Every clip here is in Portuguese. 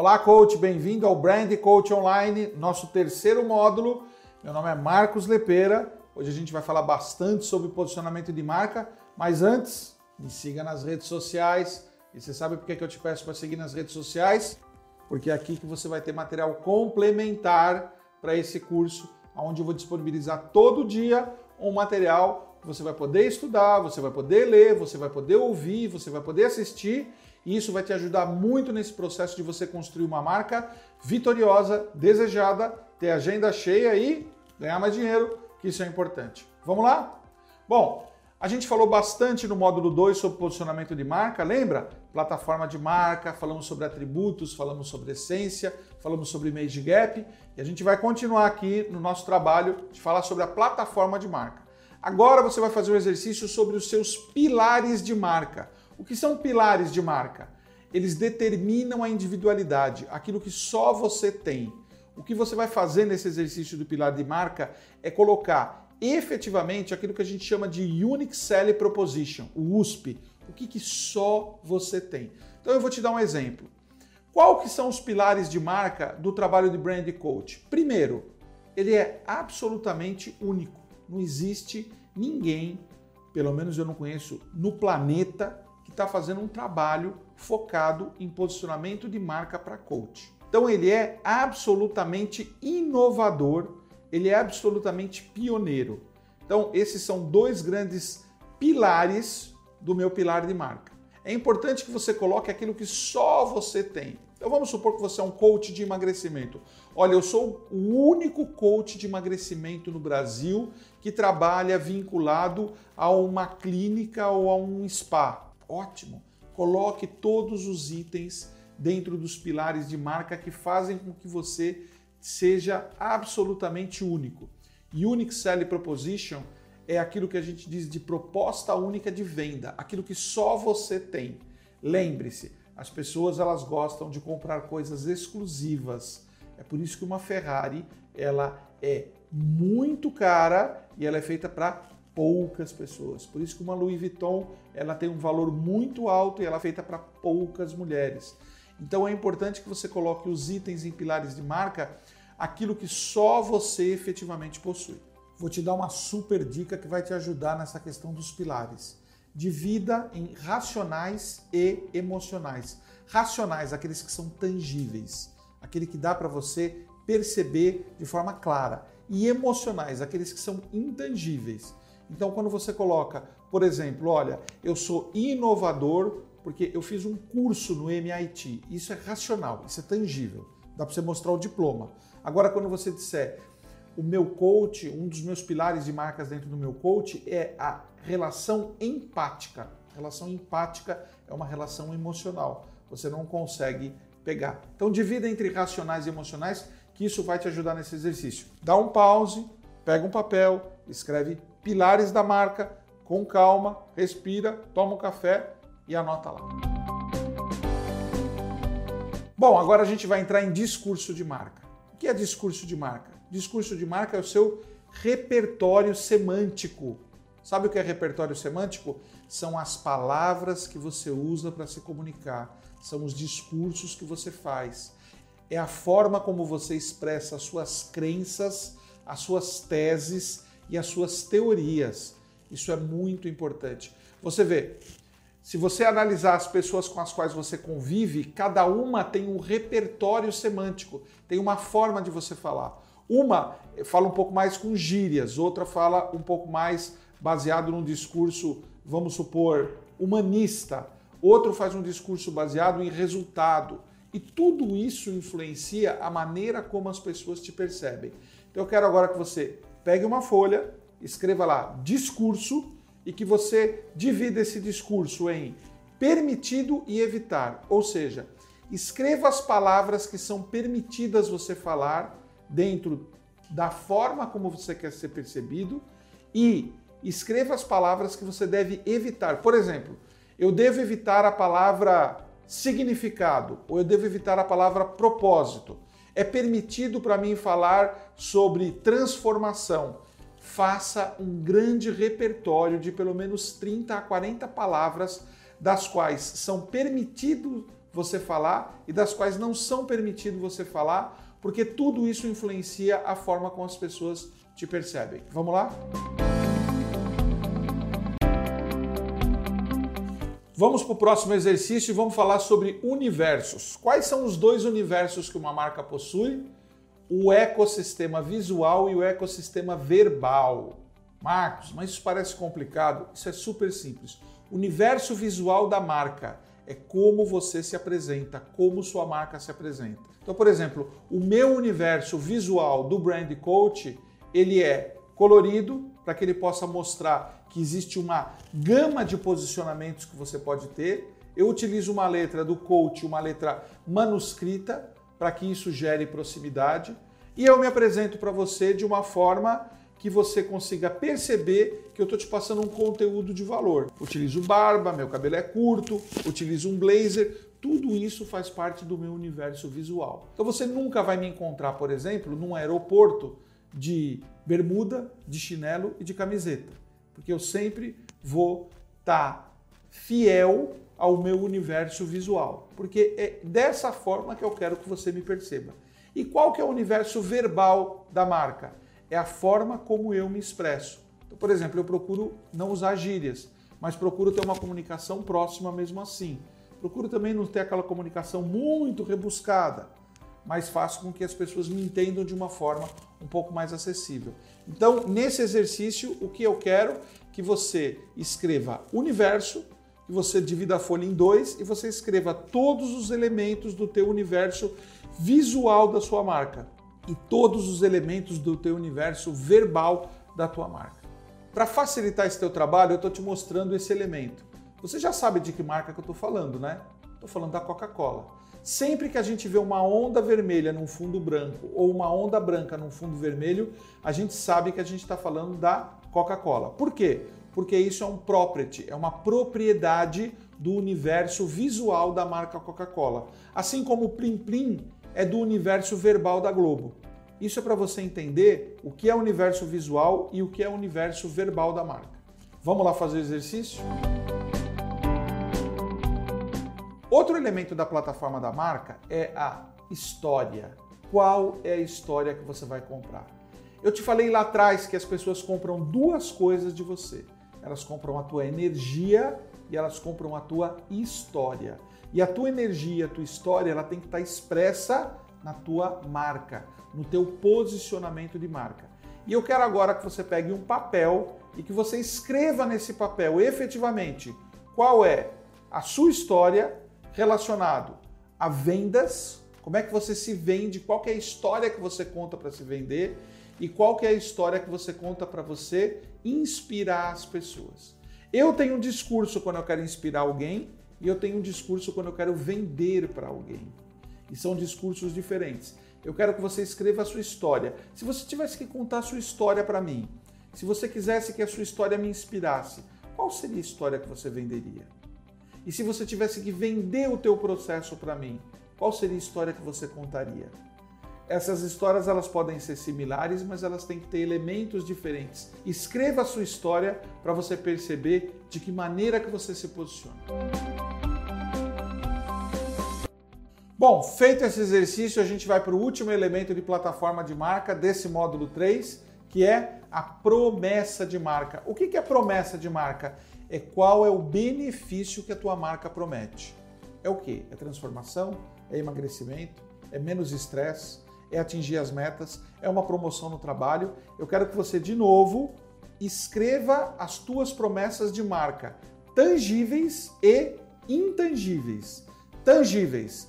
Olá, coach, bem-vindo ao Brand Coach Online, nosso terceiro módulo. Meu nome é Marcos Lepeira. Hoje a gente vai falar bastante sobre posicionamento de marca, mas antes, me siga nas redes sociais. E você sabe por que eu te peço para seguir nas redes sociais? Porque é aqui que você vai ter material complementar para esse curso, onde eu vou disponibilizar todo dia um material que você vai poder estudar, você vai poder ler, você vai poder ouvir, você vai poder assistir e isso vai te ajudar muito nesse processo de você construir uma marca vitoriosa, desejada, ter agenda cheia e ganhar mais dinheiro, que isso é importante. Vamos lá? Bom, a gente falou bastante no módulo 2 sobre posicionamento de marca, lembra? Plataforma de marca, falamos sobre atributos, falamos sobre essência, falamos sobre Made Gap e a gente vai continuar aqui no nosso trabalho de falar sobre a plataforma de marca. Agora você vai fazer um exercício sobre os seus pilares de marca. O que são pilares de marca? Eles determinam a individualidade, aquilo que só você tem. O que você vai fazer nesse exercício do pilar de marca é colocar efetivamente aquilo que a gente chama de Unique Selling Proposition, o USP, o que, que só você tem. Então eu vou te dar um exemplo. Qual que são os pilares de marca do trabalho de brand coach? Primeiro, ele é absolutamente único. Não existe ninguém, pelo menos eu não conheço, no planeta está fazendo um trabalho focado em posicionamento de marca para coach. Então ele é absolutamente inovador, ele é absolutamente pioneiro. Então esses são dois grandes pilares do meu pilar de marca. É importante que você coloque aquilo que só você tem. Então vamos supor que você é um coach de emagrecimento. Olha, eu sou o único coach de emagrecimento no Brasil que trabalha vinculado a uma clínica ou a um spa. Ótimo. Coloque todos os itens dentro dos pilares de marca que fazem com que você seja absolutamente único. Unique Selling Proposition é aquilo que a gente diz de proposta única de venda, aquilo que só você tem. Lembre-se, as pessoas elas gostam de comprar coisas exclusivas. É por isso que uma Ferrari ela é muito cara e ela é feita para poucas pessoas. Por isso que uma Louis Vuitton ela tem um valor muito alto e ela é feita para poucas mulheres. Então é importante que você coloque os itens em pilares de marca, aquilo que só você efetivamente possui. Vou te dar uma super dica que vai te ajudar nessa questão dos pilares. Divida em racionais e emocionais. Racionais, aqueles que são tangíveis, aquele que dá para você perceber de forma clara. E emocionais, aqueles que são intangíveis. Então, quando você coloca, por exemplo, olha, eu sou inovador porque eu fiz um curso no MIT, isso é racional, isso é tangível, dá para você mostrar o diploma. Agora, quando você disser, o meu coach, um dos meus pilares de marcas dentro do meu coach é a relação empática. relação empática é uma relação emocional. Você não consegue pegar. Então divida entre racionais e emocionais, que isso vai te ajudar nesse exercício. Dá um pause, pega um papel, escreve pilares da marca, com calma, respira, toma um café e anota lá. Bom, agora a gente vai entrar em discurso de marca. O que é discurso de marca? Discurso de marca é o seu repertório semântico. Sabe o que é repertório semântico? São as palavras que você usa para se comunicar, são os discursos que você faz. É a forma como você expressa as suas crenças, as suas teses e as suas teorias. Isso é muito importante. Você vê, se você analisar as pessoas com as quais você convive, cada uma tem um repertório semântico, tem uma forma de você falar. Uma fala um pouco mais com gírias, outra fala um pouco mais baseado num discurso, vamos supor, humanista. Outro faz um discurso baseado em resultado. E tudo isso influencia a maneira como as pessoas te percebem. Então eu quero agora que você pegue uma folha, escreva lá discurso e que você divida esse discurso em permitido e evitar. Ou seja, escreva as palavras que são permitidas você falar dentro da forma como você quer ser percebido e escreva as palavras que você deve evitar. Por exemplo, eu devo evitar a palavra significado ou eu devo evitar a palavra propósito. É permitido para mim falar sobre transformação. Faça um grande repertório de pelo menos 30 a 40 palavras, das quais são permitidos você falar e das quais não são permitido você falar, porque tudo isso influencia a forma como as pessoas te percebem. Vamos lá? Vamos para o próximo exercício e vamos falar sobre universos. Quais são os dois universos que uma marca possui? O ecossistema visual e o ecossistema verbal. Marcos, mas isso parece complicado? Isso é super simples. O universo visual da marca é como você se apresenta, como sua marca se apresenta. Então, por exemplo, o meu universo visual do Brand Coach, ele é colorido para que ele possa mostrar que existe uma gama de posicionamentos que você pode ter. Eu utilizo uma letra do coach, uma letra manuscrita, para que isso gere proximidade. E eu me apresento para você de uma forma que você consiga perceber que eu estou te passando um conteúdo de valor. Utilizo barba, meu cabelo é curto, utilizo um blazer, tudo isso faz parte do meu universo visual. Então você nunca vai me encontrar, por exemplo, num aeroporto de bermuda, de chinelo e de camiseta porque eu sempre vou estar tá fiel ao meu universo visual, porque é dessa forma que eu quero que você me perceba. E qual que é o universo verbal da marca? É a forma como eu me expresso. Então, por exemplo, eu procuro não usar gírias, mas procuro ter uma comunicação próxima mesmo assim. Procuro também não ter aquela comunicação muito rebuscada mas faço com que as pessoas me entendam de uma forma um pouco mais acessível. Então, nesse exercício, o que eu quero que você escreva universo, que você divida a folha em dois e você escreva todos os elementos do teu universo visual da sua marca e todos os elementos do teu universo verbal da tua marca. Para facilitar esse teu trabalho, eu estou te mostrando esse elemento. Você já sabe de que marca que eu estou falando, né? Estou falando da Coca-Cola. Sempre que a gente vê uma onda vermelha num fundo branco ou uma onda branca num fundo vermelho, a gente sabe que a gente está falando da Coca-Cola. Por quê? Porque isso é um property, é uma propriedade do universo visual da marca Coca-Cola. Assim como o Plim Plim é do universo verbal da Globo. Isso é para você entender o que é o universo visual e o que é o universo verbal da marca. Vamos lá fazer o exercício? Outro elemento da plataforma da marca é a história. Qual é a história que você vai comprar? Eu te falei lá atrás que as pessoas compram duas coisas de você. Elas compram a tua energia e elas compram a tua história. E a tua energia, a tua história, ela tem que estar expressa na tua marca, no teu posicionamento de marca. E eu quero agora que você pegue um papel e que você escreva nesse papel efetivamente qual é a sua história relacionado a vendas, como é que você se vende, qual é a história que você conta para se vender e qual é a história que você conta para você inspirar as pessoas. Eu tenho um discurso quando eu quero inspirar alguém e eu tenho um discurso quando eu quero vender para alguém. E são discursos diferentes. Eu quero que você escreva a sua história. Se você tivesse que contar a sua história para mim, se você quisesse que a sua história me inspirasse, qual seria a história que você venderia? E se você tivesse que vender o teu processo para mim, qual seria a história que você contaria? Essas histórias elas podem ser similares, mas elas têm que ter elementos diferentes. Escreva a sua história para você perceber de que maneira que você se posiciona. Bom, feito esse exercício, a gente vai para o último elemento de plataforma de marca desse módulo 3, que é a promessa de marca. O que é promessa de marca? É qual é o benefício que a tua marca promete. É o que? É transformação? É emagrecimento? É menos estresse? É atingir as metas? É uma promoção no trabalho? Eu quero que você, de novo, escreva as tuas promessas de marca, tangíveis e intangíveis. Tangíveis,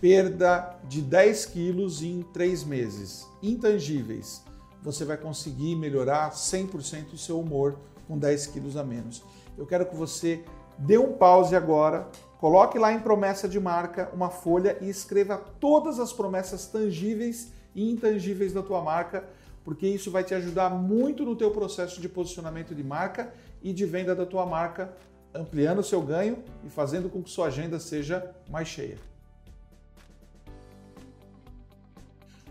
perda de 10 quilos em 3 meses. Intangíveis, você vai conseguir melhorar 100% o seu humor com 10 quilos a menos eu quero que você dê um pause agora, coloque lá em promessa de marca uma folha e escreva todas as promessas tangíveis e intangíveis da tua marca, porque isso vai te ajudar muito no teu processo de posicionamento de marca e de venda da tua marca, ampliando o seu ganho e fazendo com que sua agenda seja mais cheia.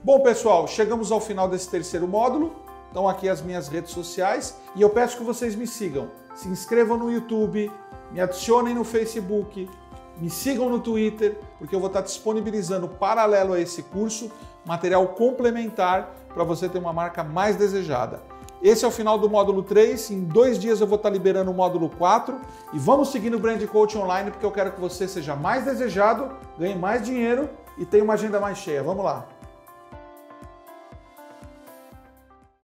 Bom, pessoal, chegamos ao final desse terceiro módulo. Estão aqui as minhas redes sociais e eu peço que vocês me sigam. Se inscrevam no YouTube, me adicionem no Facebook, Me sigam no Twitter, porque eu vou estar disponibilizando paralelo a esse curso material complementar para você ter uma marca mais desejada. Esse é o final do módulo 3. Em dois dias eu vou estar liberando o módulo 4. E vamos seguir no Brand Coach Online, porque eu quero que você seja mais desejado, ganhe mais dinheiro e tenha uma agenda mais cheia. Vamos lá!